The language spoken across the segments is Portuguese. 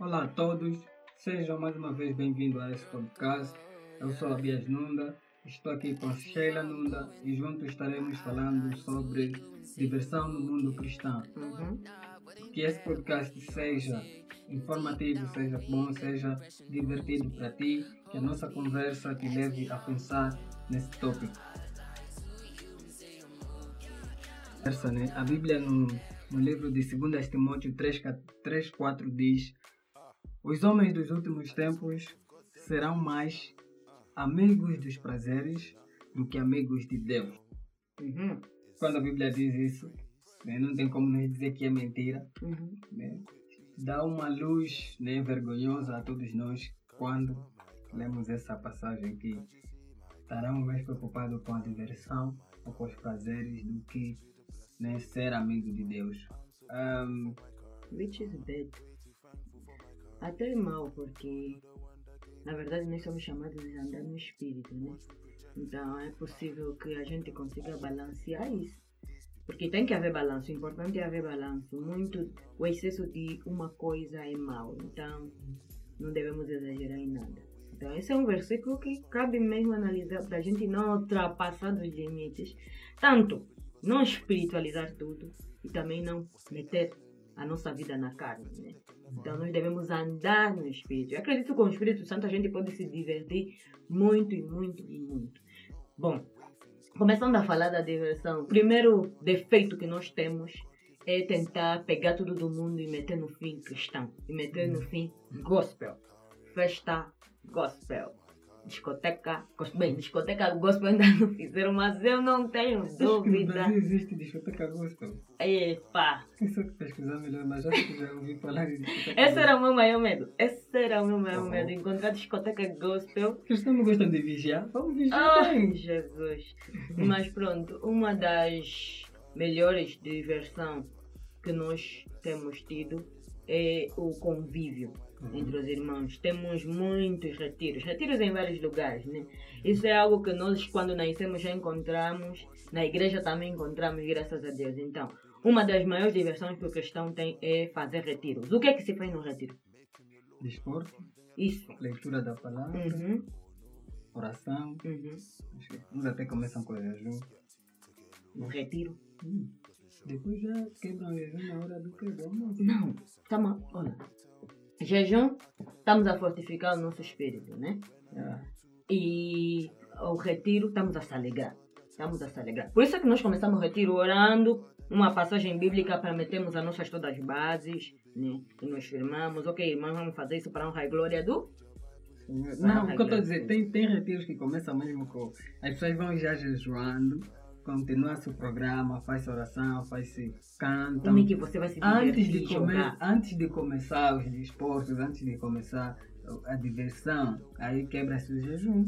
Olá a todos, sejam mais uma vez bem-vindos a esse podcast. Eu sou a Bias Nunda, estou aqui com Sheila Nunda e juntos estaremos falando sobre diversão no mundo cristão. Uhum. Que esse podcast seja informativo, seja bom, seja divertido para ti, que a nossa conversa te leve a pensar nesse tópico. Né? A Bíblia no, no livro de 2 Timóteo 3, 3, 4 diz Os homens dos últimos tempos serão mais amigos dos prazeres do que amigos de Deus. Uhum. Quando a Bíblia diz isso, né, não tem como nos dizer que é mentira. Uhum. né? Dá uma luz né, vergonhosa a todos nós quando lemos essa passagem que estarão mais preocupados com a diversão ou com os prazeres do que né, ser amigo de Deus. Ahm, Which is bad. Até é mal, porque na verdade nós somos chamados de andar no espírito, né? Então é possível que a gente consiga balancear isso. Porque tem que haver balanço, o importante é haver balanço. Muito, o excesso de uma coisa é mau, então não devemos exagerar em nada. Então esse é um versículo que cabe mesmo analisar para a gente não ultrapassar dos limites. Tanto não espiritualizar tudo e também não meter a nossa vida na carne, né? Então nós devemos andar no Espírito. Eu acredito que com o Espírito Santo a gente pode se divertir muito e muito e muito. Bom, começando a falar da diversão, o primeiro defeito que nós temos é tentar pegar tudo do mundo e meter no fim cristão. E meter no fim gospel. Festa gospel. Discoteca. Bem, discoteca gospel ainda não fizeram, mas eu não tenho acho que no dúvida. Brasil existe discoteca gospel. Epa! Quem sabe pesquisar melhor, mas acho que já ouvi falar de discoteca Esse era o meu maior medo. Esse era o meu maior Uhum. medo. Encontrar discoteca gospel. Cristãos não gostam de vigiar? Vamos vigiar Ai, bem. Jesus. Mas pronto, uma das melhores diversão que nós temos tido é o convívio entre os irmãos. Temos muitos retiros, retiros em vários lugares, né? Isso é algo que nós, quando nascemos, já encontramos. Na igreja também encontramos, graças a Deus. Então, uma das maiores diversões que o cristão tem é fazer retiros. O que é que se faz no retiro? Desporto, Isso. leitura da palavra, Uhum, oração. uhum. Uns até começam com o jejum. No retiro. Hum. Depois já quebram o jejum na hora do que vamos. Não, estamos, olha, jejum, estamos a fortificar o nosso espírito, né? Ah, E o retiro, estamos a se alegrar. Estamos a se alegrar. Por isso é que nós começamos o retiro orando, uma passagem bíblica para metermos as nossas todas as bases, né? E nos firmamos, ok, irmãos, vamos fazer isso para honrar a glória do... Não, o que eu estou a dizer, tem, tem retiros que começam mesmo com. As pessoas vão já jejuando, continua-se o programa, faz-se oração, faz-se cantam. Como é que você vai se Antes de, come, jogar? antes de começar os desportos, antes de começar a diversão, aí quebra-se o jejum.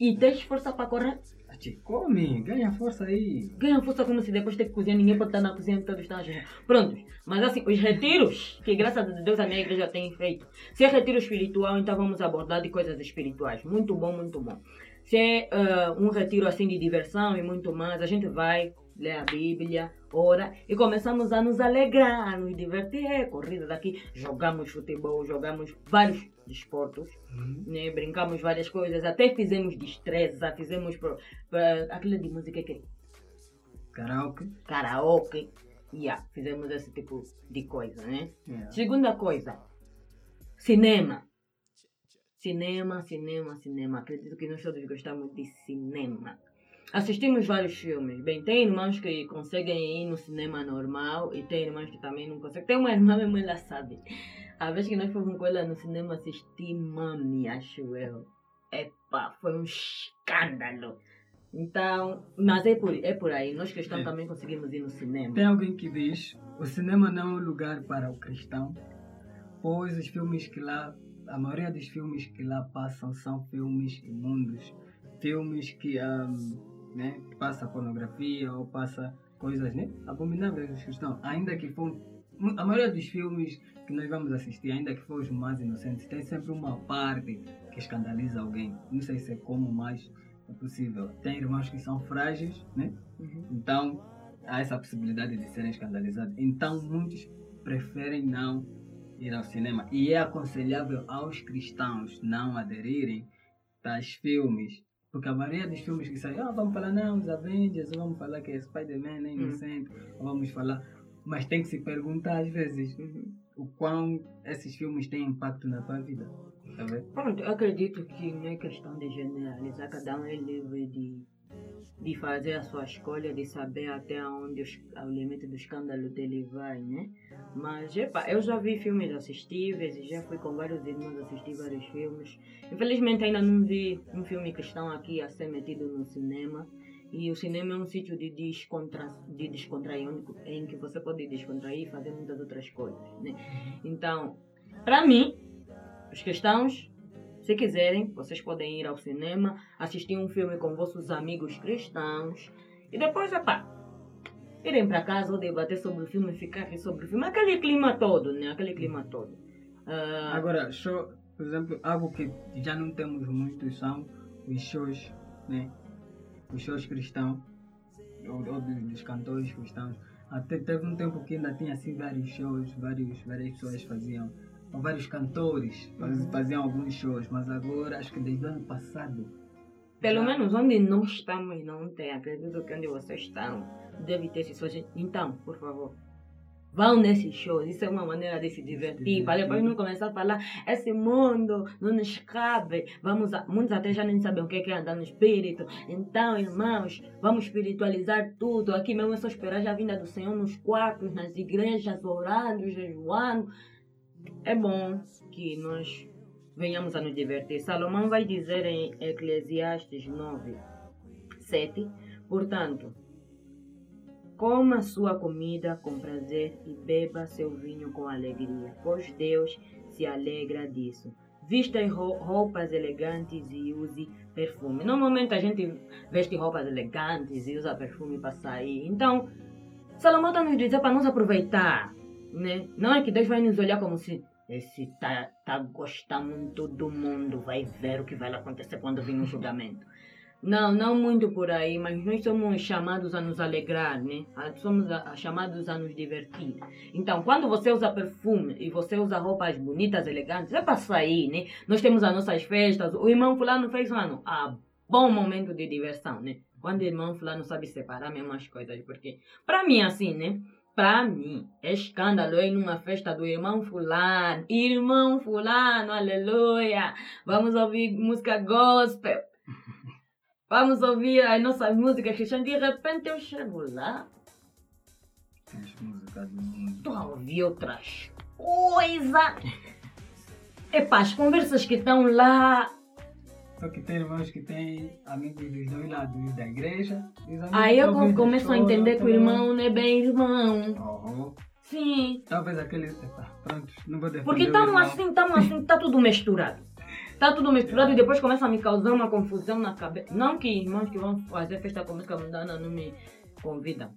E tens força para correr? Gente come, ganha força aí. Ganha força como se depois ter que cozinhar, ninguém pode estar na cozinha, todos estão a jejum. Prontos. Mas assim, os retiros, que graças a Deus a minha igreja tem feito. Se é retiro espiritual, então vamos abordar de coisas espirituais. Muito bom, muito bom. Se é ah, um retiro assim de diversão e muito mais, a gente vai ler a Bíblia, ora e começamos a nos alegrar, a nos divertir. É, corrida daqui, jogamos futebol, jogamos vários desportos né? brincamos várias coisas, até fizemos destreza, fizemos pro, pro, aquilo de música que é Karaoke. karaoke, yeah, fizemos esse tipo de coisa, né? Yeah. Segunda coisa, cinema. Cinema, cinema, cinema. Acredito que nós todos gostamos de cinema. Assistimos vários filmes. Bem, tem irmãos que conseguem ir no cinema normal e tem irmãos que também não conseguem. Tem uma irmã mesmo, ela sabe. A vez que nós fomos com ela no cinema assistir Mami, acho eu. Epa, foi um escândalo. Então, mas é por, é por aí. Nós cristãos É. também conseguimos ir no cinema. Tem alguém que diz: o cinema não é um lugar para o cristão, pois os filmes que lá, a maioria dos filmes que lá passam são filmes imundos, filmes que, ahm, né, que passa pornografia ou passa coisas né, abomináveis dos cristãos. Ainda que for, a maioria dos filmes que nós vamos assistir, ainda que for os mais inocentes, tem sempre uma parte que escandaliza alguém. Não sei se é como mais é possível. Tem irmãos que são frágeis, né? Uhum. Então, há essa possibilidade de serem escandalizados. Então, muitos preferem não ir ao cinema. E é aconselhável aos cristãos não aderirem tais filmes. Porque a maioria dos filmes que saem, ah, vamos falar não, os Avengers, vamos falar que é Spider-Man, é inocente, ou vamos falar. Mas tem que se perguntar às vezes o quão esses filmes têm impacto na tua vida. Tá? Pronto, eu acredito que não é questão de generalizar, cada um é livre de, de fazer a sua escolha, de saber até onde os, o limite do escândalo dele vai, né? Mas, epa, eu já vi filmes assistíveis e já fui com vários irmãos assistir vários filmes. Infelizmente ainda não vi um filme cristão aqui a ser metido no cinema. E o cinema é um sítio de, descontra, de descontrair, em que você pode descontrair e fazer muitas outras coisas, né? Então, para mim, os cristãos, se quiserem, vocês podem ir ao cinema, assistir um filme com vossos amigos cristãos e depois, epá, irem para casa ou debater sobre o filme, ficar sobre o filme, aquele clima todo, né? Aquele clima todo. Uh, Agora, show, por exemplo, algo que já não temos muito são os shows, né? Os shows cristãos, ou, ou dos, cantores cristãos. Até teve um tempo que ainda tinha assim vários shows, vários, várias pessoas faziam ou vários cantores Uhum. faziam alguns shows, mas agora acho que desde o ano passado. Pelo já- menos onde nós estamos não tem. Acredito que onde vocês estão deve ter esses shows. Então, por favor, vão nesses shows. Isso é uma maneira de se divertir. Para depois não começar a falar, esse mundo não nos cabe. Vamos a... Muitos até já nem sabem o que é andar no espírito. Então, irmãos, vamos espiritualizar tudo. Aqui mesmo é só esperar a vinda do Senhor nos quartos, nas igrejas, orando, jejuando. É bom que nós venhamos a nos divertir. Salomão vai dizer em Eclesiastes 9, 7, portanto, coma sua comida com prazer e beba seu vinho com alegria, pois Deus se alegra disso. Vista ro- roupas elegantes e use perfume. Normalmente a gente veste roupas elegantes e usa perfume para sair. Então, Salomão está nos dizendo para nós aproveitar. Né? Não é que Deus vai nos olhar como se esse tá, tá gostando muito do mundo, vai ver o que vai acontecer quando vir o julgamento. Não, não muito por aí, mas nós somos chamados a nos alegrar, né? Somos a- a- chamados a nos divertir. Então, quando você usa perfume e você usa roupas bonitas, elegantes, é para sair, né? Nós temos as nossas festas. O irmão fulano fez um ano. Ah, bom momento de diversão, né? Quando o irmão fulano sabe separar mesmo as coisas, porque para mim assim, né? Para mim, é escândalo ir numa festa do irmão fulano. Irmão fulano, aleluia. Vamos ouvir música gospel. Vamos ouvir as nossas músicas cristãs. De repente eu chego lá, estou a ouvir outras coisas. Epá, as conversas que estão lá. Só que tem irmãos que têm amigos dos dois lados, os da igreja e Aí eu começo a entender que o irmão não é bem irmão. Oh, Sim. talvez aquele. Epa, pronto, não vou defender. Porque estamos assim, estamos assim, tá tudo misturado. Tá tudo misturado e depois começa a me causar uma confusão na cabeça. Não que irmãos que vão fazer festa com música mundana não me convidam.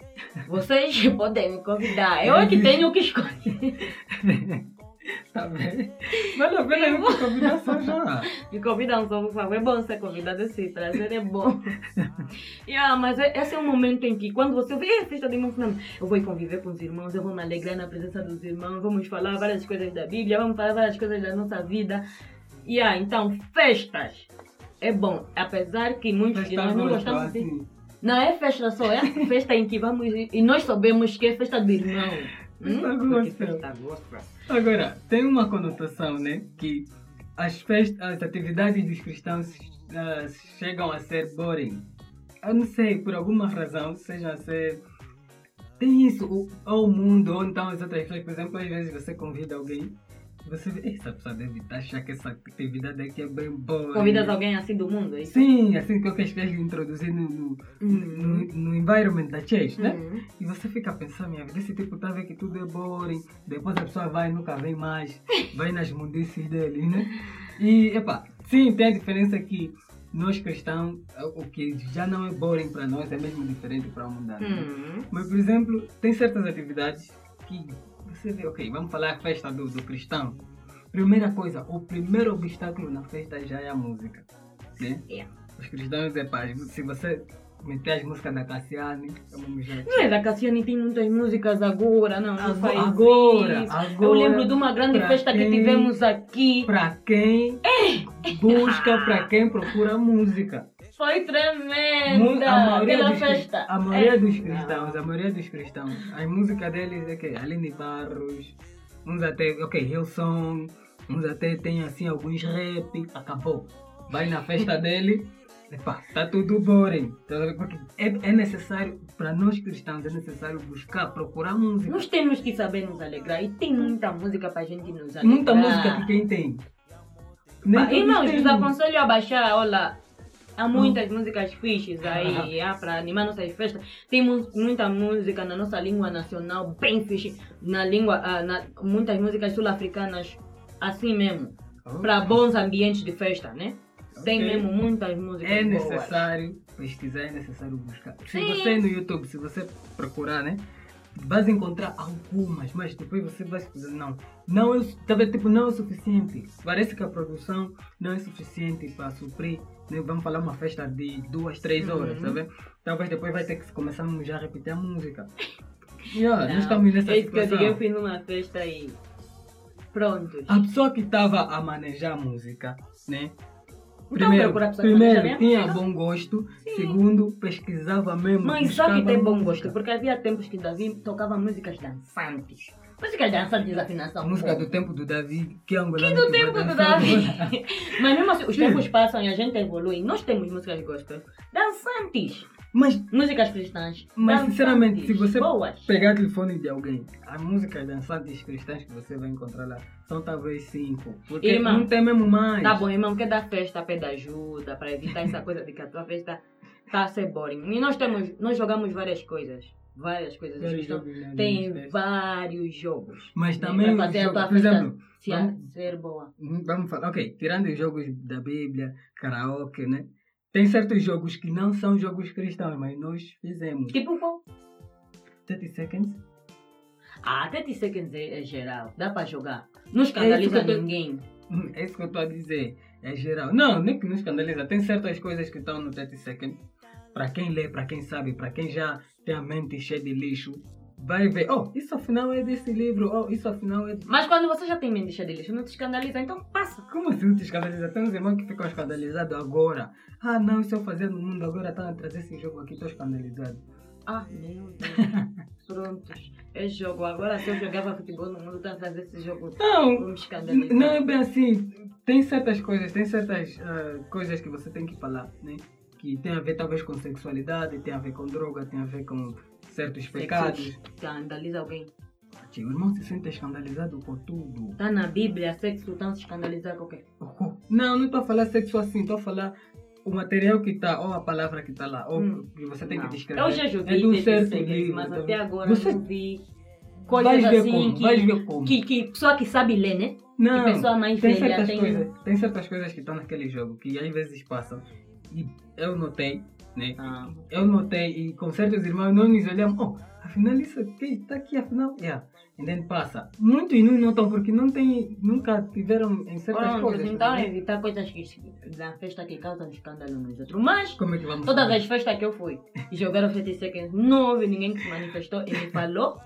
Vocês podem me convidar. Eu é que tenho que escolher. Tá bem? Vale a pena eu te convidar só já. Me convidam só, por favor. É bom ser convidado assim, prazer é bom. yeah, mas é- esse é um momento em que, quando você vê "Eh, festa de irmão fulano", eu vou conviver com os irmãos, eu vou me alegrar na presença dos irmãos, vamos falar várias coisas da Bíblia, vamos falar várias coisas da nossa vida. Yeah, então, festas. É bom, apesar que muitos de nós não gostamos de... assim. Não é festa só, é festa em que vamos e nós sabemos que é festa do irmão. Hum? Porque gospel. festa gospel. Agora, tem uma conotação, né? Que as, festas, as atividades dos cristãos ah, chegam a ser boring. Eu não sei, por alguma razão, seja a ser. Tem isso, ou, o mundo, ou então as outras pessoas, por exemplo, às vezes você convida alguém, você vê, "Ei, essa pessoa deve estar achar que essa atividade aqui é bem boa. Convidas alguém assim do mundo, é isso? Sim, assim que eu quis introduzir no, no, no, no environment da church, né? Uhum. E você fica pensando, minha vida, esse tipo tá vendo que tudo é boring, depois a pessoa vai e nunca vem mais, vai nas mundices dele, né? E, epa, sim, tem a diferença que nós cristãos, o que já não é boring para nós é mesmo diferente para o mundano. né? Uhum. Mas, por exemplo, tem certas atividades que você vê, ok, vamos falar a festa do, do cristão. Primeira coisa, o primeiro obstáculo na festa já é a música, né? É. Os cristãos, é pá, se você meter as músicas da Cassiane. Vamos já. Não é da Cassiane, tem muitas músicas agora, não, agora, isso. agora, Eu lembro de uma grande festa que quem- tivemos aqui. Pra quem busca, pra quem procura música. Foi tremenda A maioria, aquela dos, festa. a maioria É. dos cristãos, a maioria dos cristãos, a música deles é que Aline Barros, uns até, ok, Hillsong, uns até tem assim alguns rap, acabou. Vai na festa dele, epá, tá tudo boring. Tá? Porque é, é necessário, para nós cristãos, é necessário buscar, procurar música. Nós temos que saber nos alegrar e tem muita música pra gente nos alegrar. Muita música que quem tem. Nem Irmãos, vos aconselho a baixar, olha. Há muitas músicas fixes aí, ah, para animar nossas festas. Tem mu- muita música na nossa língua nacional, bem fixe. Na língua, ah, na- muitas músicas sul-africanas, assim mesmo. Oh, Para bons ambientes de festa, né? Tem ok. mesmo muitas músicas É boas. necessário pesquisar, é necessário buscar. Se Sim. você no YouTube, se você procurar, né? Vais encontrar algumas, mas depois você vai dizer, não, não é, vendo? tipo, não é o suficiente. Parece que a produção não é suficiente para suprir? Vamos falar uma festa de duas, três horas, Uhum. tá? Talvez depois vai ter que começarmos já a repetir a música. Yeah, Não, nós estamos nessa é isso que eu situação. digo, eu fui numa festa e pronto. A pessoa que estava a manejar a música, né? Então, Primeiro, que primeiro tinha bom gosto, segundo pesquisava mesmo. Mas só que tem bom gosto, porque havia tempos que Davi tocava músicas dançantes. Músicas dançantes de A afinação. música do tempo do Davi, que angolano Que do que vai tempo do Davi. Mas mesmo assim, os tempos passam e a gente evolui. Nós temos músicas gospel dançantes. Mas, Músicas cristãs. mas sinceramente, se você Boas. pegar o telefone de alguém, as músicas dançantes cristãs que você vai encontrar lá são talvez cinco. Porque Irmão, não tem mesmo mais. Tá bom, irmão, quer dar festa, pede ajuda, para evitar essa coisa de que a tua festa tá a ser boring. E nós temos, nós jogamos várias coisas. Várias coisas. Vários jogos, né, tem vários jogos. Mas né, também, pra fazer a jogo- tua por exemplo, se- vamos- ser boa. Hum, Vamos falar, ok, tirando os jogos da Bíblia, karaoke, né? Tem certos jogos que não são jogos cristãos, mas nós fizemos. Tipo qual? 30 seconds? Ah, 30 seconds é, é geral. Dá pra jogar. Não escandaliza É que eu tô- ninguém. Hum, É isso que eu estou a dizer. É geral. Não, nem que nos escandaliza. Tem certas coisas que estão no 30 seconds. Para quem lê, para quem sabe, para quem já tem a mente cheia de lixo, vai ver. Oh, isso afinal é desse livro. Oh, isso afinal é. de-" Mas quando você já tem mente cheia de lixo, não te escandaliza, então passa. Como assim te escandaliza? Tem uns irmãos que ficam escandalizados agora. Ah, não, isso eu fazia no mundo, agora estão a trazer esse jogo aqui, estou escandalizado. Ah, meu Deus. Prontos. É jogo. Agora se eu jogava futebol no mundo, tá a fazer esse jogo. Não, Vou me escandalizar. Não é bem assim. Tem certas coisas, tem certas ah, coisas que você tem que falar, né? Que tem a ver talvez com sexualidade, tem a ver com droga, tem a ver com certos pecados. Escandaliza alguém. Tio, o irmão se sente escandalizado por tudo. Tá na Bíblia, sexo, então se escandalizar qualquer. Oh, Não, não estou a falar sexo assim, estou a falar o material que está, ou a palavra que está lá, ou Hum. que você tem Não. que descrever. Eu já joguei é desses certo livro. mas tá até vendo? agora Você não vi coisas assim como, que, como. que, que pessoa que sabe ler, né? Não, que pessoa mais tem velha certas tem- coisas, tem certas coisas que estão naquele jogo que às vezes passam. E eu notei, né? Ah. Eu notei e com certos irmãos nós nos olhamos, oh, afinal isso aqui está aqui, afinal, yeah. E daí passa. Muitos não notam porque não tem, nunca tiveram em certas Pronto, coisas. então né? evitar coisas que, da festa que causam escândalo nos outros. Mas Como é que vamos Todas fazer? as festas que eu fui e jogaram 30 seconds, não houve ninguém que se manifestou e me falou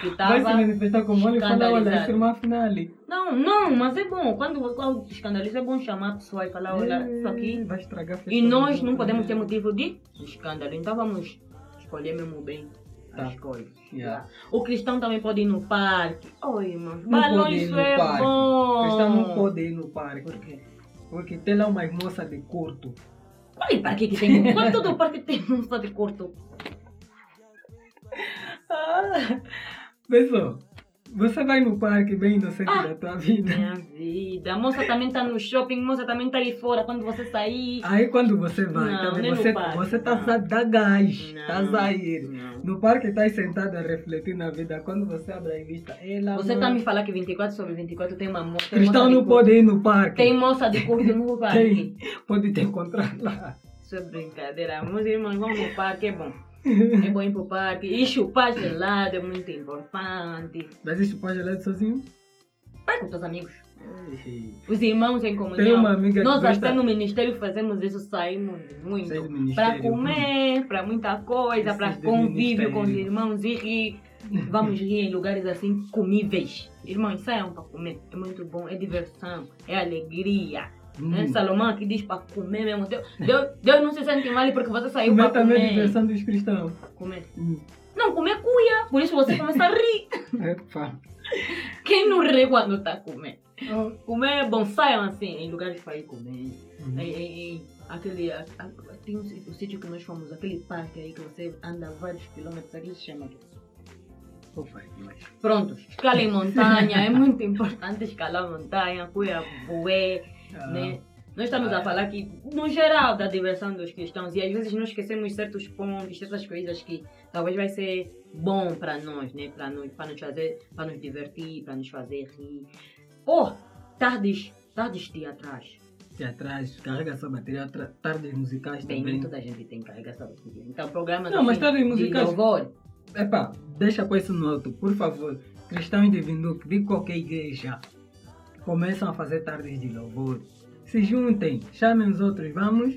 que Vai se manifestar como ele e falar, olha, irmão afinal ali. Não, não, mas é bom. Quando, quando escandaliza, é bom chamar a pessoa e falar: olha, isso aqui. Vai estragar a E do nós não podemos ter motivo de escândalo. Então vamos escolher mesmo bem Tá. as coisas. Yeah. O cristão também pode ir no parque. Oi, irmão. Não Balão, pode ir isso no é parque. bom. O cristão não pode ir no parque. Por quê? Porque tem lá umas moças de curto. Qual parque que tem? Qual todo parque tem moça de curto? Ah, pessoal, você vai no parque bem inocente Ah. da tua vida. Minha vida. A moça também tá no shopping, a moça também tá aí fora quando você sair. Aí quando você vai, Não, no você, você tá não. dá gás, Não, tá sair. No parque tá aí sentado a refletir na vida. Quando você abre a revista, ela. Você não- tá me falando que 24 sobre 24 tem uma moça. Cristão moça não pode ir no parque. Tem moça de curto no parque. Tem. Pode te encontrar lá. Isso é brincadeira. Meus irmãos vão no parque, é bom. É bom ir pro parque. E chupar gelado é muito importante. Mas isso pode gelado sozinho? Vai com teus amigos. Os irmãos em Tem comunhão. uma amiga Nós que até gosta... no ministério fazemos isso, saímos muito. Para comer, para muita coisa, para convívio com os irmãos e rir. Vamos rir em lugares assim comíveis. Irmãos, saiam para comer. É muito bom, é diversão, é alegria. Né? Hum. Salomão aqui diz para comer mesmo. Deus, Deus, Deus não se sente mal porque você saiu Comer para também é comer. diversão dos cristãos. comer. Hum. Não, comer cuia. Por isso você começa a rir. Epa. Quem não ri quando está comendo? Oh. Comer é bom, saiam assim, em lugares para ir comer. Hum. Em, em- em aquele, a- a- tem um, o sítio que nós fomos, aquele parque aí que você anda vários quilômetros, aquele se chama. Opa, mas... Pronto, escala em montanha, é muito importante escalar montanha, cuia bué, Ah, né? Nós estamos a falar aqui, no geral, da diversão dos cristãos e às vezes nós esquecemos certos pontos, certas coisas que talvez vai ser bom para nós, né? Para nos, nos fazer, para nos divertir, para nos fazer rir. Ou tardes, tardes teatrais. Teatrais, carrega essa bateria, tra- tardes musicais Bem, também. toda a gente tem carregar essa bateria. Então, programas Não, mas assim, tardes de musicais- louvor. Epá, deixa com isso no alto, por favor. Cristãos de Vinduque, de qualquer igreja, começam a fazer tardes de louvor. Se juntem, chamem os outros, vamos.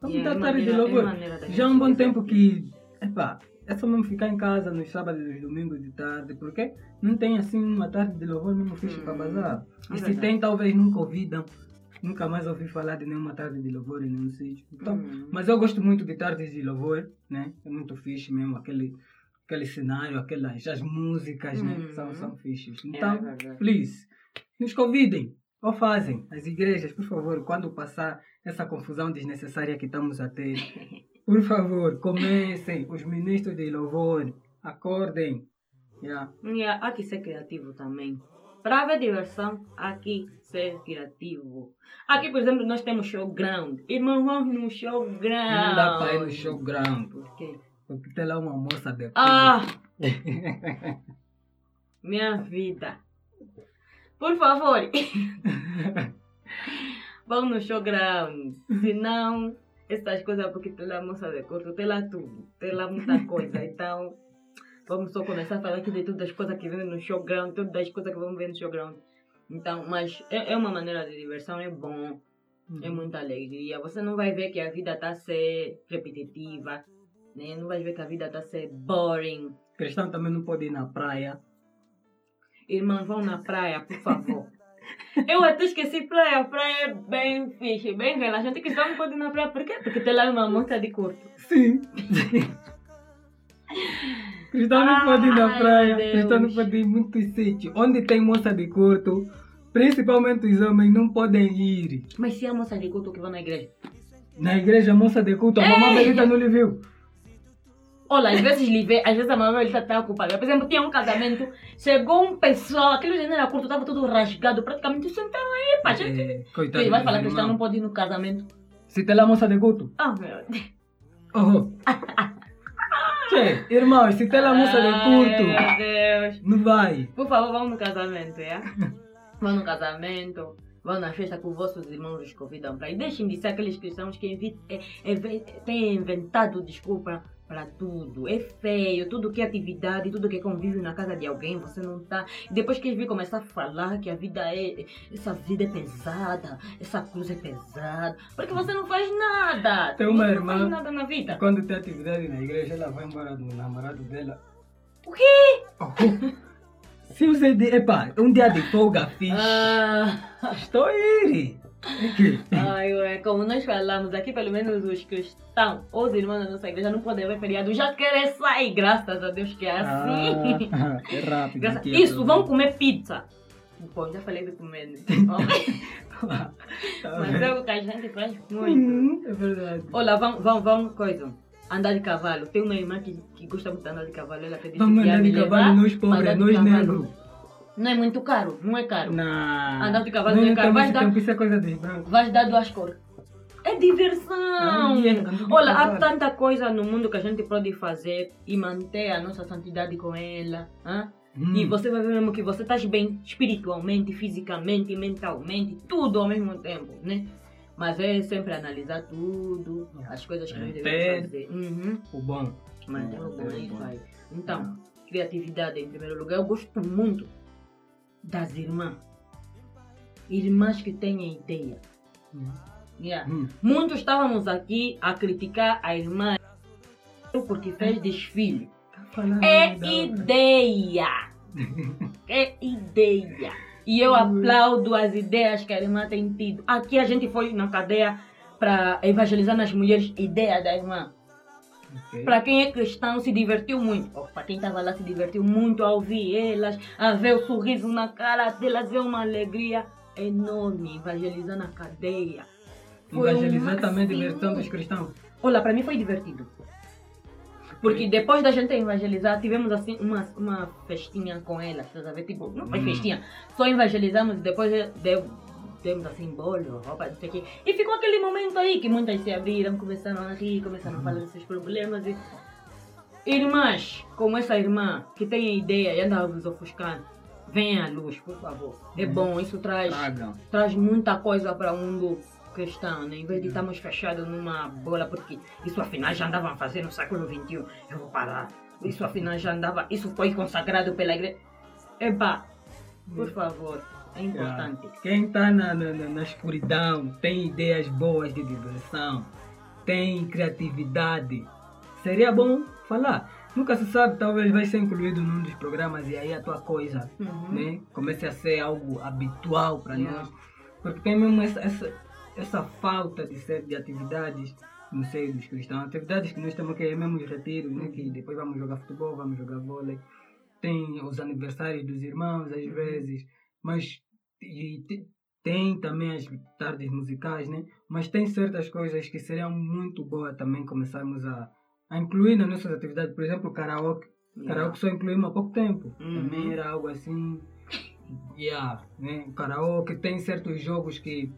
Vamos é dar tarde de maneira- é louvor. Já há um bom tempo que, epá, é só mesmo ficar em casa nos sábados e nos domingos de tarde, porque não tem assim uma tarde de louvor mesmo fixe Hum, para bazar. é E se verdade. tem, talvez nunca ouvidam. Nunca mais ouvi falar de nenhuma tarde de louvor em nenhum sítio. Então, Hum. mas eu gosto muito de tardes de louvor, né? É muito fixe mesmo, aquele, aquele cenário, aquelas as músicas, né? Uhum. São, são fixes. É Então, verdade. please, nos convidem. Ou fazem. As igrejas, por favor, quando passar essa confusão desnecessária que estamos a ter, por favor, comecem. Os ministros de louvor, acordem. Yeah. E há que ser criativo também. Para haver diversão, há que ser criativo. Aqui, por exemplo, nós temos showground. Irmão, vamos no showground. Não dá para ir no showground, Por quê? porque tem lá uma moça de Ah! Minha vida. Por favor, vamos no showground. Senão, essas coisas, porque tem lá moça de corto, tem lá tudo. Tem lá muita coisa. Então, vamos só começar a falar aqui de todas as coisas que vêm no showground, todas as coisas que vamos ver no showground. Então, mas é, é uma maneira de diversão, é bom, é muita alegria. Você não vai ver que a vida está a ser repetitiva, né? Não vai ver que a vida está a ser boring. Cristão também não pode ir na praia. Irmãos, vão na praia, por favor. Eu até esqueci praia. Praia é bem fixe, bem relaxante. Que só não pode ir na praia. Por quê? Porque tem lá uma moça de curto. Sim. Cristão não pode ir na Ai, praia, cristão não pode ir em muitos sítios. Onde tem moça de curto, principalmente os homens não podem ir. Mas se é a moça de culto que vai na igreja? Na igreja, moça de culto, a mamãe Belita não lhe viu. Olha, às vezes lhe vê, às vezes a mamãe está tá ocupada. Por exemplo, tinha um casamento, chegou um pessoal, aquele era curto, estava tudo rasgado, praticamente sentaram aí, pá, gente. É, coitado Ele vai falar que irmãos. não pode ir no casamento. Se tem lá moça de culto. Ah, meu Deus. Oh. Che, irmãos, se tem lá moça de Ai, culto, Meu Deus. não vai. Por favor, vão no casamento, é? vão no casamento, vão na festa que os vossos irmãos os convidam para ir. Deixem de ser aqueles cristãos que invi- é, é, têm inventado desculpa para tudo. É feio, tudo que é atividade, tudo que é convívio na casa de alguém, você não tá. Depois que eles vêm começar a falar que a vida é. Essa vida é pesada, essa cruz é pesada. Porque você não faz nada. Tem uma você irmã- não faz nada na vida. Quando tem atividade na igreja, ela vai embora do namorado dela. O quê? Oh. Se você epá, um dia de folga fixe, Ah. estou que- Ai, ué, como nós falamos aqui, pelo menos os cristãos, os irmãos da nossa igreja não podem ver feriado, já querem sair, graças a Deus que é assim. Ah, é rápido. Graças- aqui, Isso, é vão comer pizza. Bom, já falei de comer, né? Tá Mas é o que a gente faz muito. Hum, É verdade. Olha, vão, vão, vão, coisa. Andar de cavalo. Tem uma irmã que, que gosta muito de andar de cavalo. Ela pediu Vamos que andar de cavalo, nós pobres, nós negros. Não é muito caro, não é caro. Não. Andar de cavalo Nós não é não caro. temos Vai esse dar- isso é coisa dos brancos. Vais dar duas cores. É diversão! Ah, é, ando de Olha, há tanta coisa no mundo que a gente pode fazer e manter a nossa santidade com ela. hã? Hum. E você vai ver mesmo que você está bem espiritualmente, fisicamente, mentalmente, tudo ao mesmo tempo, né? Mas é sempre analisar tudo, as coisas que nós Manter. devemos fazer. Uhum. O bom. Manter o bom, Manter o aí bom. vai. Então, criatividade em primeiro lugar. Eu gosto muito das irmãs. irmãs que têm ideia. Hum. Yeah. Hum. Muitos estávamos aqui a criticar a irmã porque fez desfile. Tá É outra. ideia! É ideia! E eu aplaudo as ideias que a irmã tem tido. Aqui a gente foi na cadeia para evangelizar nas mulheres. Ideia da irmã. Ok. Para quem é cristão, se divertiu muito. Para quem estava lá, se divertiu muito a ouvir elas, a ver o sorriso na cara delas, ver uma alegria enorme. Evangelizar na cadeia. Foi um Evangelizar também a máximo. diversão dos cristãos. Olha, para mim foi divertido. Porque depois da gente evangelizar, tivemos assim uma, uma festinha com elas, estás a ver? Tipo, não foi Hum. festinha, só evangelizamos e depois de- demos assim bolo, roupa, não sei o quê. E ficou aquele momento aí que muitas se abriram, começaram a rir, começaram a falar dos seus problemas. E... Irmãs, como essa irmã que tem a ideia e anda nos ofuscando, venha à luz, por favor. É Uhum. bom, isso traz traz muita coisa para o mundo cristão, né? Em vez de estarmos fechados numa bola, porque isso afinal já andavam a fazer no século XXI, eu vou parar. Isso afinal já andava, isso foi consagrado pela igreja. Epá, por favor, é importante. Quem está na, na, na- escuridão tem ideias boas de diversão, tem criatividade. Seria bom falar. Nunca se sabe, talvez vai ser incluído num dos programas e aí a tua coisa Uhum. né, comece a ser algo habitual para Yeah. nós. Porque tem mesmo essa, essa, essa falta de, ser, de atividades no seio dos cristãos. Atividades que nós temos que é mesmo os retiros, né, que depois vamos jogar futebol, vamos jogar vôlei. Tem os aniversários dos irmãos, às Uhum. vezes. Mas e te- tem também as tardes musicais, né? Mas tem certas coisas que seriam muito boas também começarmos a, a incluir nas nossas atividades. Por exemplo, o karaoke. Yeah. karaoke só incluímos há pouco tempo. Uhum. Também era algo assim. Yeah, né? O karaoke tem certos jogos que.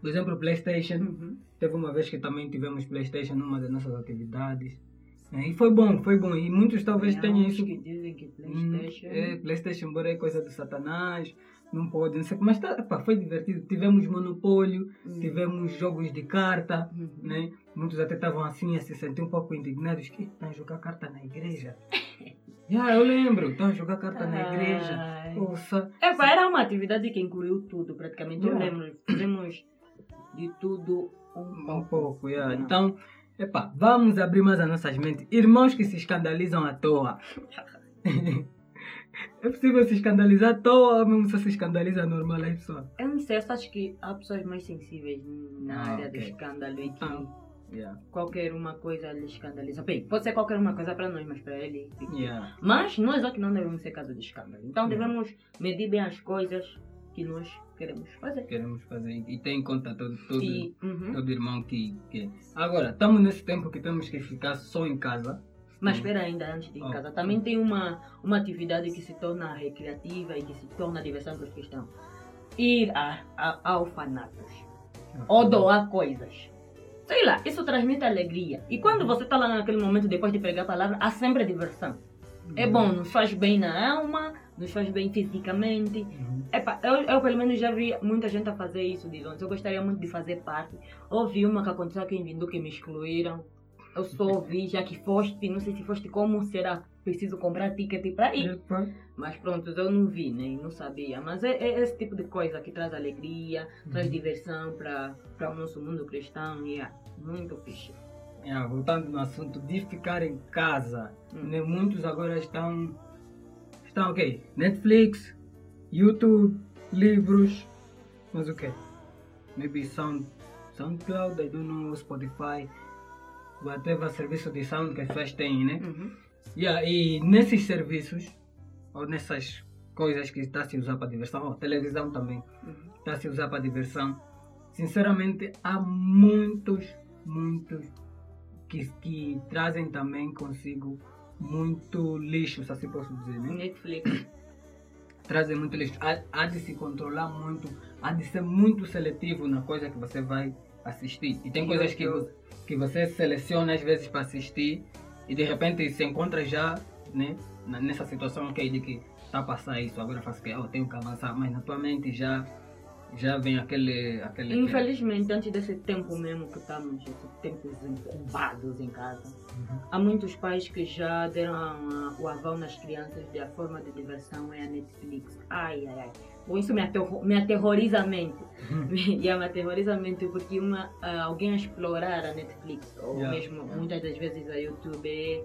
Por exemplo, o PlayStation. Uhum. Teve uma vez que também tivemos PlayStation numa das nossas atividades. né? E foi bom, foi bom. E muitos talvez tenham isso. que dizem que Hum, PlayStation. É, PlayStation, embora é coisa do Satanás, não pode, não sei. Mas tá, epá, foi divertido. Tivemos Monopólio, Hum. tivemos jogos de carta, Uhum. né? Muitos até estavam assim a se sentir um pouco indignados que estão a jogar carta na igreja. Já, eu lembro, estão a jogar carta na igreja. Ai. Poxa. Epa, era uma atividade que incluiu tudo, praticamente. Eu Yeah. lembro, fizemos de tudo um Um pouco. pouco, yeah. Então, epá, vamos abrir mais as nossas mentes. Irmãos que se escandalizam à toa. é possível se escandalizar à toa ou mesmo só se escandaliza normal aí, pessoal? Eu não sei, eu acho que há pessoas mais sensíveis na Ah, área do ok. escândalo e que Então, Yeah. qualquer uma coisa lhe escandaliza. Bem, pode ser qualquer uma coisa para nós, mas para ele. fica. Yeah. Mas nós é que não devemos ser caso de escândalo. Então Yeah. devemos medir bem as coisas que nós queremos fazer. Queremos fazer e ter em conta todo, todo, E, uhum. todo irmão que, que. Agora, estamos nesse tempo que temos que ficar só em casa. Mas Hum. espera ainda, antes de ir em Oh. casa, também tem uma, uma atividade que se torna recreativa e que se torna diversão para os cristãos. Ir a, a, a orfanatos. ou doar coisas. Sei lá, isso transmite alegria. E quando você está lá naquele momento depois de pregar a palavra, há sempre diversão. É bom, nos faz bem na alma, nos faz bem fisicamente. Uhum. Epa, eu, eu pelo menos já vi muita gente a fazer isso de longe. Eu gostaria muito de fazer parte. Ouvi uma que aconteceu aqui em Vindu que me excluíram. Eu só ouvi, já que foste, não sei se foste como será. Preciso comprar ticket para ir. Epa. Mas pronto, eu não vi, né? Não sabia. Mas é, é esse tipo de coisa que traz alegria, traz Uhum. diversão para o nosso mundo cristão. E é muito fixe. Yeah, voltando no assunto de ficar em casa, Hum. né, muitos agora estão estão ok, Netflix, YouTube, livros, mas o que? Maybe Sound, SoundCloud, I don't know, Spotify, whatever serviço de sound que as pessoas têm, né? Uhum. Yeah, e nesses serviços, ou nessas coisas que está a se usar para diversão, ou televisão também, Uhum. está a se usar para diversão, sinceramente há muitos, muitos que, que trazem também consigo muito lixo, se assim posso dizer, né? Netflix. Trazem muito lixo. Há, há de se controlar muito, há de ser muito seletivo na coisa que você vai assistir. E tem E coisas eu- que, eu- que você seleciona às vezes para assistir e de repente se encontra já né, nessa situação ok, de que está a passar isso, agora faço que oh, tenho que avançar, mas na tua mente já já vem aquele. aquele Infelizmente, antes desse tempo mesmo que estamos, tempos incubados em casa, Uhum. há muitos pais que já deram o aval nas crianças de a forma de diversão é a Netflix. Ai, ai, ai. Isso me, aterro- me aterroriza a mente. Uhum. e me aterroriza a mente porque uma, ah, alguém a explorar a Netflix, ou Yeah, mesmo yeah. muitas das vezes a YouTube, é,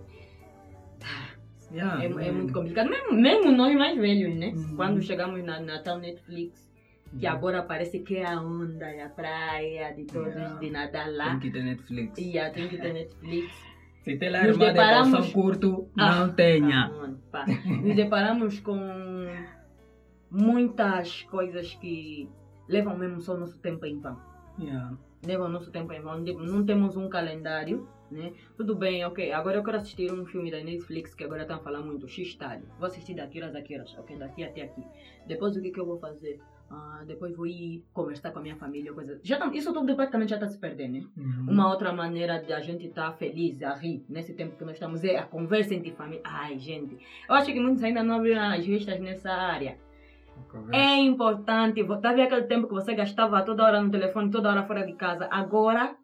Yeah, é, é muito complicado. Mesmo, mesmo nós mais velhos, né? Uhum. Quando chegamos na, na tal Netflix, que Uhum. agora parece que é a onda, é a praia de todos Yeah. de nadar lá. Tem que ter Netflix. E já tem que ter Netflix. Se tem lá armada de deparamos- calção curto, Ah, não tenha. Ah. Nos deparamos com muitas coisas que levam mesmo só nosso tempo em vão. Yeah. Levam nosso tempo em vão. Tipo, Não temos um calendário, né? Tudo bem, ok. Agora eu quero assistir um filme da Netflix que agora estão a falar muito. X-Tarde. Vou assistir daqui horas a que horas. Ok, daqui até aqui. Depois o que, que eu vou fazer? Ah, depois vou ir conversar com a minha família, coisa. Já tá, isso tudo praticamente já está se perdendo, né? Uhum. Uma outra maneira de a gente estar feliz, a rir, nesse tempo que nós estamos, é a conversa entre família. Ai, gente, eu acho que muitos ainda não abriram as vistas nessa área. É importante, tá vendo aquele tempo que você gastava toda hora no telefone, toda hora fora de casa? Agora,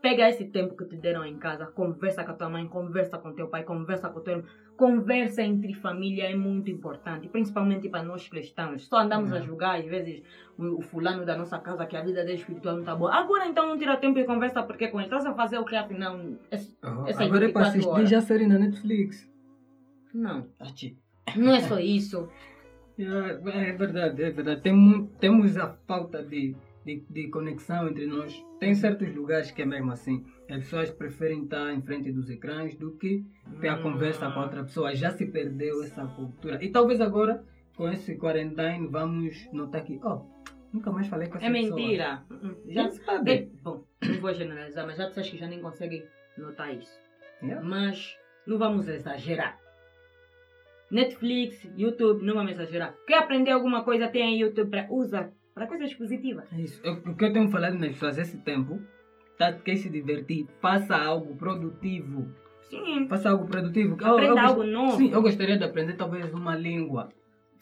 pega esse tempo que te deram em casa, conversa com a tua mãe, conversa com teu pai, conversa com teu irmão. Conversa entre família é muito importante, principalmente para nós cristãos. Só andamos a Yeah. julgar, às vezes, o, o fulano da nossa casa, que a vida dele espiritual não tá boa. Agora então não tira tempo e conversa, porque com ele estás a fazer o que afinal. Esse- Oh, essas Agora é para 24 assistir horas. já série na Netflix. Não, não é só isso. Yeah, É verdade, é verdade. Tem temos a falta de, de, de conexão entre nós. Tem certos lugares que é mesmo assim. As pessoas preferem estar em frente dos ecrãs do que ter a conversa com a outra pessoa. Já se perdeu essa cultura. E talvez agora, com esse quarentine, vamos notar que, oh, nunca mais falei com essa É pessoa. mentira. Uh-uh. Já Já sabe. É, bom, não vou generalizar, mas já pessoas que já nem conseguem notar isso. Yeah. Mas não vamos exagerar. Netflix, YouTube, vamos exagerar. Quer aprender alguma coisa, tem aí YouTube para usa para coisas positivas. É isso. Eu- o que eu tenho falado nas pessoas esse tempo, tá, quer se divertir, faça algo produtivo. Sim, Faça algo produtivo. Eu- aprenda eu gost- algo novo. Sim, eu gostaria de aprender talvez uma língua.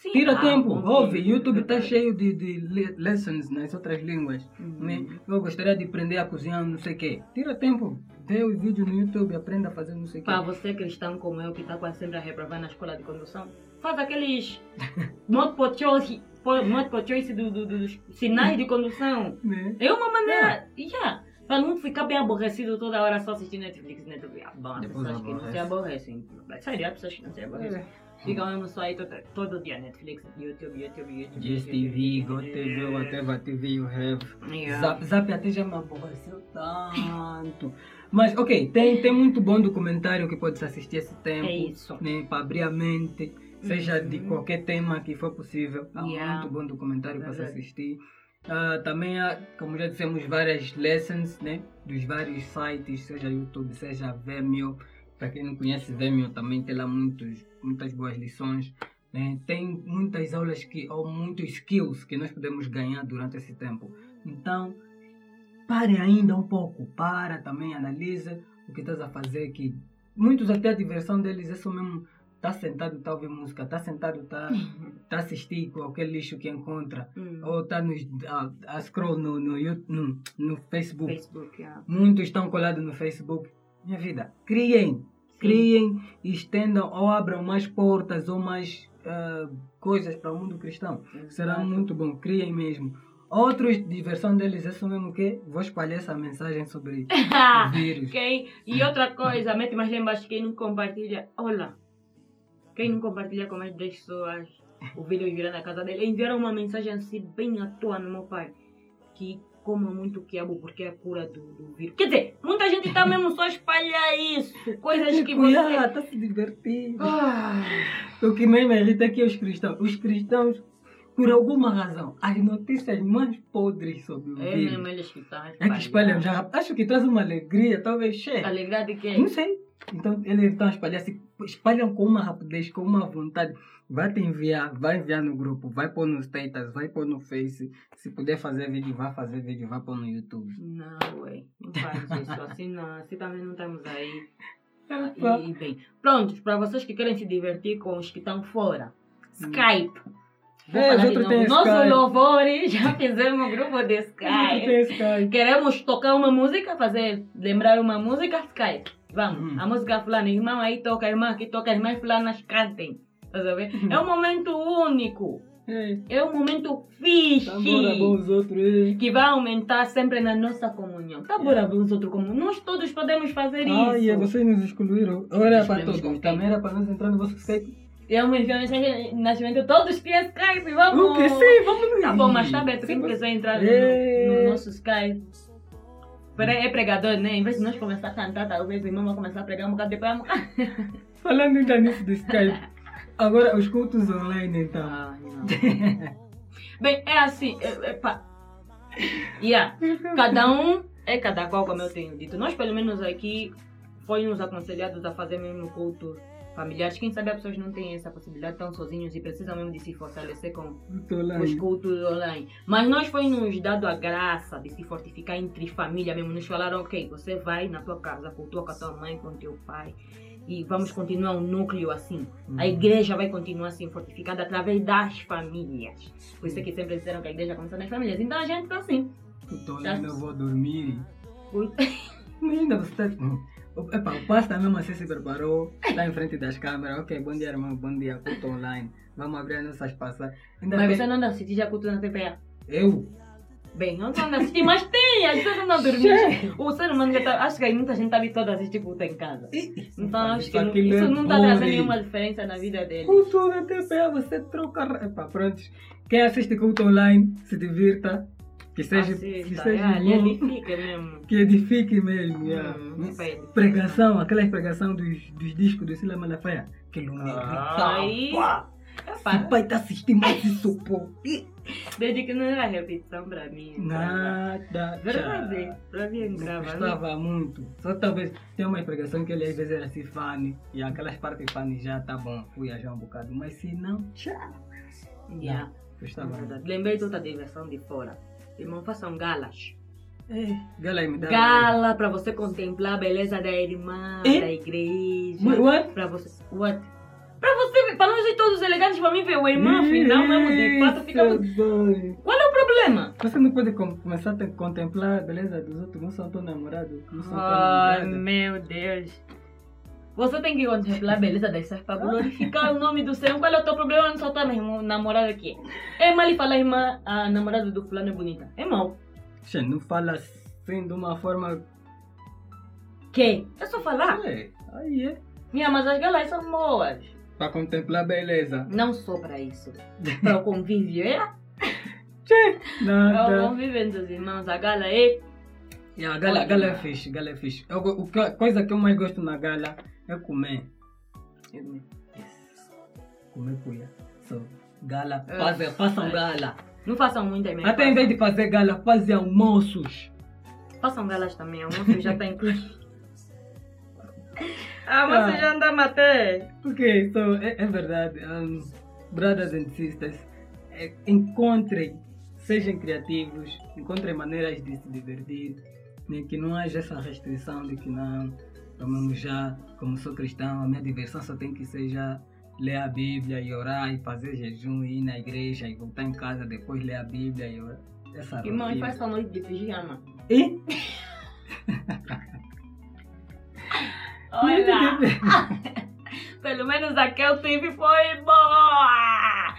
Sim, Tira tempo, bom, ouve, YouTube está cheio de, de le- lessons nas outras línguas. Uhum. né? Eu gostaria de aprender a cozinhar não sei o quê. Tira tempo, vê o vídeo no YouTube, aprenda a fazer não sei o quê. Para você cristão como eu, que está quase sempre a reprovar na escola de condução, faz aqueles multiple choice, multiple choice do- do- dos sinais de condução. Né? É uma maneira, yeah, para não ficar bem aborrecido toda hora só assistindo Netflix, Netflix. Ah, bom, há pessoas que não se aborrece. aborrecem. Sério, há pessoas que não se aborrecem. Ficam mesmo só aí todo, todo dia, Netflix, YouTube, YouTube, YouTube. GSTV, GoTV, whatever TV you have. Yeah. Zap, Zap até já me aborreceu tanto. Mas, ok, tem, tem muito bom documentário que pode assistir esse tempo. É isso. Né, para abrir a mente, seja de Uhum. qualquer tema que for possível. Há Yeah. muito bom documentário para se assistir. Ah, também há, como já dissemos, várias lessons né, dos vários sites, seja YouTube, seja Vimeo. Para quem não conhece Vimeo, também tem lá muitos, muitas boas lições. né. Tem muitas aulas que, ou muitos skills que nós podemos ganhar durante esse tempo. Então, pare ainda um pouco, para também, analisa o que estás a fazer, que muitos até a diversão deles é só mesmo tá sentado, tá ouvir música, tá sentado, tá, tá assistir qualquer lixo que encontra, Hum. ou tá a, a scroll no, no, no, no Facebook. Facebook, yeah. Muitos estão colados no Facebook. Minha vida, criem, criem, estendam ou abram mais portas ou mais ah, coisas para o mundo cristão. Será Exato. muito bom, criem mesmo. Outros, diversão deles é só mesmo que vou espalhar essa mensagem sobre o vírus. Quem, e outra coisa, mete mais lá embaixo, quem não compartilha, olha, quem não compartilha com mais 10 pessoas o vídeo e virar na casa dele, enviaram uma mensagem assim bem à toa no meu pai, que coma muito quiabo porque é a cura do, do vírus. Quer dizer, muita gente está mesmo só a espalhar isso, coisas que você... Ah, tá se divertindo. Ah, O que mais me irrita aqui é os cristãos. Os cristãos, por alguma razão, as notícias mais podres sobre o é vírus mesmo eles que estão é que espalham já. Acho que traz uma alegria, talvez cheia. Alegria de quê? Não sei. Então eles estão a espalhar, se espalham com uma rapidez, com uma vontade. Vai te enviar, vai enviar no grupo, vai pôr no status, vai pôr no Face. Se puder fazer vídeo, vai fazer vídeo, vai pôr no YouTube. Não, ué, não faz isso. Assim, não, assim também não estamos aí. Epa. E, e bem, prontos, para vocês que querem se divertir com os que estão fora, Skype. Vou É, Nosso Skype. louvor já fizemos um grupo de Skype. Skype. Queremos tocar uma música, fazer, lembrar uma música, Skype. Vamos, Uhum. a música fulana, irmão aí toca, irmã aqui toca, irmãs fulanas cantem. Tá sabendo? Uhum. É um momento único. É, É um momento fixe. tá bora bom os outros. é. Que vai aumentar sempre na nossa comunhão. Tá bora ver os outros como nós todos podemos fazer Ah, isso. e vocês nos excluíram. Ou era para todos? Também era para nós entrar no vosso Skype? E a minha mensagem de nascimento, todos têm Skype, vamos! O que sim, vamos Tá bom, mas tá aberto. Quem quiser entrar no, É. no nosso Skype. Pera aí, é pregador, né? Em vez de nós começar a cantar, talvez o irmão vai começar a pregar um bocado depois. vamos- Falando ainda nisso do Skype. Agora, os cultos online, então. Ah, não. Bem, é assim, é, é pá. Yeah. Cada um é cada qual, como eu tenho dito. Nós, pelo menos aqui, foi nos aconselhados a fazer mesmo culto familiares. Quem sabe as pessoas não têm essa possibilidade, estão sozinhos e precisam mesmo de se fortalecer com os cultos online. Mas nós foi nos dado a graça de se fortificar entre família mesmo. Nos falaram, ok, você vai na tua casa, cultua com a tua mãe, com teu pai. E vamos continuar um núcleo assim. A Uhum. igreja vai continuar assim fortificada através das famílias. Por isso é que sempre disseram que a igreja começa nas famílias. Então a gente tá assim. Culto online, eu vou dormir. Ainda você tá. Epa, o pastor mesmo assim se preparou, está em frente das câmeras. Ok, bom dia, irmão, bom dia, culto online. Vamos abrir as nossas passagens. Ainda Mas bem- você não anda assistir já culto na TPA? Eu? Bem, não ando assistir, mas tem! As pessoas não dormir. Cheio. O ser humano já tá. Acho que muita gente tá habituada a assistir culto em casa. Então acho que não- Aquilo isso é não tá trazendo nenhuma diferença na vida dele. Culto na TPA, você troca. Epa, pronto. Quem assiste culto online, se divirta. Que seja, que Assista, seja é, bom, edifica mesmo. que edifique mesmo. yeah. Hum, vai edificar. Pregação, aquela pregação dos, dos discos do Sila Malafaia. Aquele Aí- pá. Epá, Esse pai tá assistindo mais isso, pô. Desde que não era repetição pra mim. Nada. Verdade. Pra mim grava. né? Gostava muito. Só talvez tem uma pregação que ele às vezes era assim funny. E aquelas partes funny já tá bom. Fui já um bocado. Mas se não, tchau. Yeah. Gostava. Verdade. Lembrei de outra diversão de fora. Irmão, façam galas. É, Gala aí me dá. Gala pra você contemplar a beleza da irmã, Eh? da igreja. What? what? Pra você. What? Pra você ver, pra nós todos elegantes, pra mim ver o irmão, afinal, mesmo de fato fica. Boy. Qual é o problema? Você não pode com- começar a te- contemplar a beleza dos outros, não são teu namorado, não são namorada. meu Deus. Você tem que contemplar a beleza dessas pra glorificar o nome do Senhor. Qual é o teu problema? Não só tua irmã, namorada aqui. É mal falar irmã, a namorada do fulano é bonita. É mal. Xe, não fala assim de uma forma. Que? É só falar. É, aí é. Minha, mas as galas são boas. Para contemplar a beleza. Não só pra isso. Para o convívio, é? É o Nada. convívio entre os irmãos. A gala é. Yeah, gala, gala é fixe, gala é fixe. Eu, o coisa que eu mais gosto na gala é comer. Comer cuia. So, gala, É. fazer, façam gala. Não façam muita mesmo. Até em vez de fazer gala, fazer almoços. Façam galas também. Almoço já tá incluído. Ah, mas você já anda a matar. Ok, so, é, é verdade. Um, brothers and sisters, é, encontrem, sejam criativos, encontrem maneiras de se divertir, né, que não haja essa restrição de que não, eu mesmo já, como sou cristão, a minha diversão só tem que ser já ler a Bíblia e orar e fazer jejum e ir na igreja e voltar em casa depois ler a Bíblia e orar. Essa Irmão, e faz essa noite de pijama. E? Olha! Pelo menos aquele teve foi boa!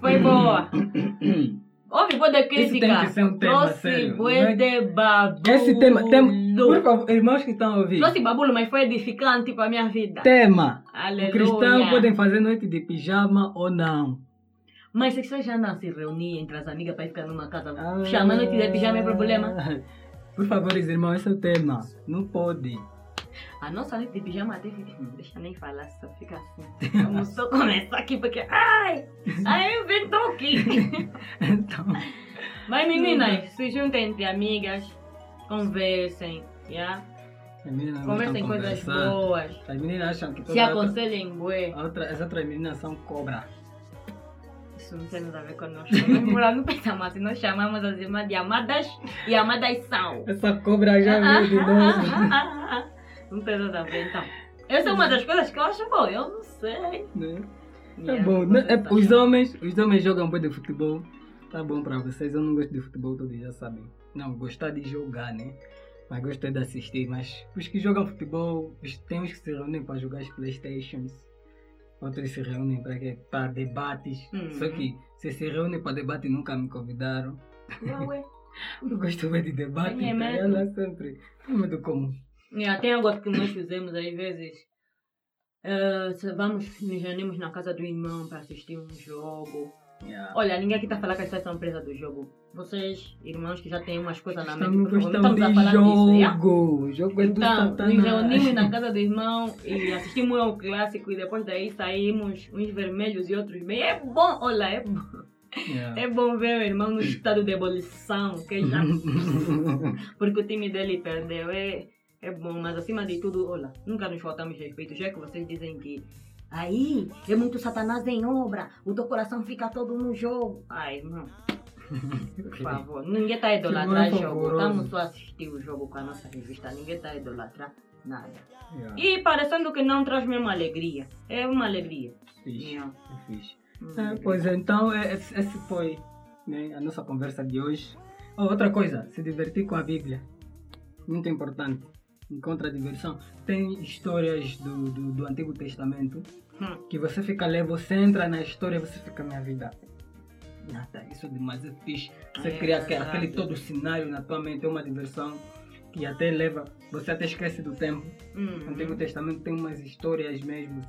Foi boa! Houve boa de Isso tem crítica. que ser um tema Trouxe sério, não é? babulo. Esse tema, tema, por favor, irmãos que estão a ouvir, Trouxe babulo, mas foi edificante para minha vida. tema. Aleluia. O cristão podem fazer noite de pijama ou não. Mas se vocês já a se reunir entre as amigas para ficar numa casa, Ah. chamar noite de pijama é problema? Por favor, irmãos, esse é o tema. Não pode. A nossa noite de pijama fica. Não deixa nem falar, só fica assim. Vamos só começar aqui porque. Ai! Ai, inventou aqui! Então, Mas meninas, se juntem entre amigas, conversem, yeah? não Conversem coisas boas. As meninas acham que Se toda aconselhem, bué. outra, as outras meninas são cobra. Isso não tem nada a ver conosco. Nós moramos no Pensamento, nós chamamos as irmãs de amadas e amadas são. Essa cobra já veio de novo. Não tem nada a ver, então. Essa é uma das coisas que eu acho bom, eu não sei. né? É Yeah, bom. né? É- os homens, os homens jogam bem de futebol. Tá bom pra vocês. Eu não gosto de futebol, todos já sabem. Não, gostar de jogar, né? Mas gosto é de assistir. Mas os que jogam futebol, tem uns que se reúnem para jogar as Playstations. Outros se reúnem para debates. Uhum. Só que se se reúnem para debate nunca me convidaram. Não, ué. Eu gosto bem de debate. Tá? medo? Ela sempre. Tem medo como? Yeah, tem algo que nós fizemos às vezes. se vamos, nos reunimos na casa do irmão para assistir um jogo. Yeah. Olha, ninguém aqui está a falar que as pessoas são presas do jogo. Vocês, irmãos que já têm umas coisas na mente, Estamos por favor, estamos a de falar disso. yeah? jogo. O jogo é do Então, satanás. nos reunimos na casa do irmão e assistimos ao clássico e depois daí saímos uns vermelhos e outros bem. É bom, olha, é bom, Yeah. é bom ver o irmão no estado de ebulição, que já, porque o time dele perdeu. É, é bom, mas acima de tudo, olha, nunca nos faltamos respeito. Já que vocês dizem que aí é muito satanás em obra, o teu coração fica todo no jogo. Ai, irmão. Por favor, ninguém está idolatrar Irmão jogo. Estamos só a assistir o jogo com a nossa revista. Ninguém está idolatrar nada. Yeah. E parecendo que não traz mesmo alegria. É uma alegria. Fixe. Yeah. É fixe. Uma É, pois é, então, esse esse foi né, a nossa conversa de hoje. Oh, outra coisa, se divertir com a Bíblia. Muito importante. Encontra diversão. Tem histórias do, do, do Antigo Testamento Hum. que você fica leve, você entra na história e você fica, minha vida. Nada, isso é demais, é fixe. Você É cria verdade. aquele todo cenário na tua mente, é uma diversão que até leva, você até esquece do tempo. Uhum. Antigo Testamento tem umas histórias mesmo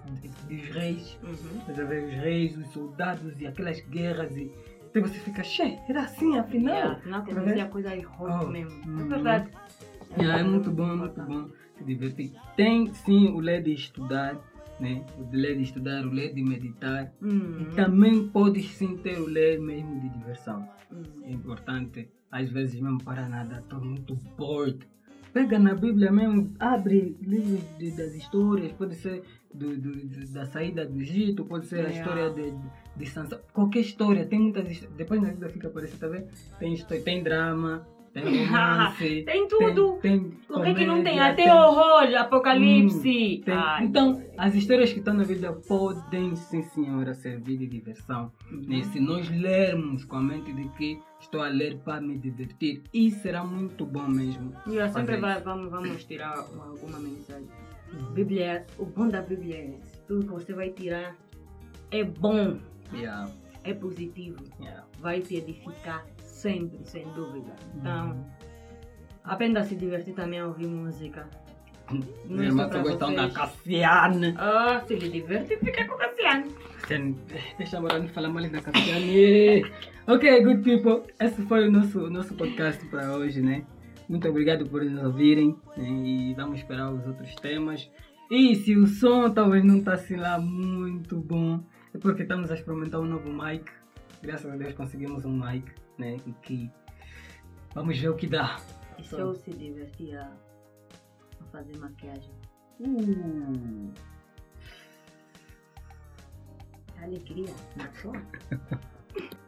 dos reis. Uhum. Os reis, os soldados e aquelas guerras e então você fica, che, era assim afinal. Yeah, afinal, acontecia vendo? coisa errada Oh, mesmo. É uhum. Yeah, é muito bom, é muito bom se divertir. Tem sim o ler de estudar, né? O de estudar, o ler de meditar. Uhum. E também podes sim ter o ler mesmo de diversão. Uhum. É importante, às vezes mesmo para nada, estou muito bored. Pega na Bíblia mesmo, abre livros de- das histórias, pode ser do, do- da saída do Egito, pode ser a Yeah. história de, de Sansão, qualquer história, tem muitas histórias. Depois na vida fica aparecendo, tá vendo? Tem, história, tem drama, tem romance, Tem tudo. tem, tem O que, que não tem? Até horror, apocalipse. tem- Ai. Então, as histórias que estão na Bíblia podem, sim senhora, servir de diversão. Né? Se nós lermos com a mente de que estou a ler para me divertir, isso será muito bom mesmo. E eu sempre vai, vamos, vamos tirar uma- alguma mensagem. Bíblia, o bom da Bíblia é. Tudo que você vai tirar é bom, Yeah, é positivo. yeah. Vai te edificar sempre, sem dúvida. Uhum. Então, aprenda a se divertir também a ouvir música. Não é Irmã, tô gostando da. Cassiane. Ah, se lhe diverte, fica com Cassiano. Cassiane, Deixa a morar de falar mal da Cassiane. ok, good people. Esse foi o nosso, nosso podcast para hoje, né? Muito obrigado por nos ouvirem né? e vamos esperar os outros temas. E se o som talvez não está assim lá muito bom, é porque estamos a experimentar um novo mic. Graças a Deus conseguimos um mic, né? E que vamos ver o que dá. E se eu se divertir a, a fazer maquiagem? Uh, Alegria, não só?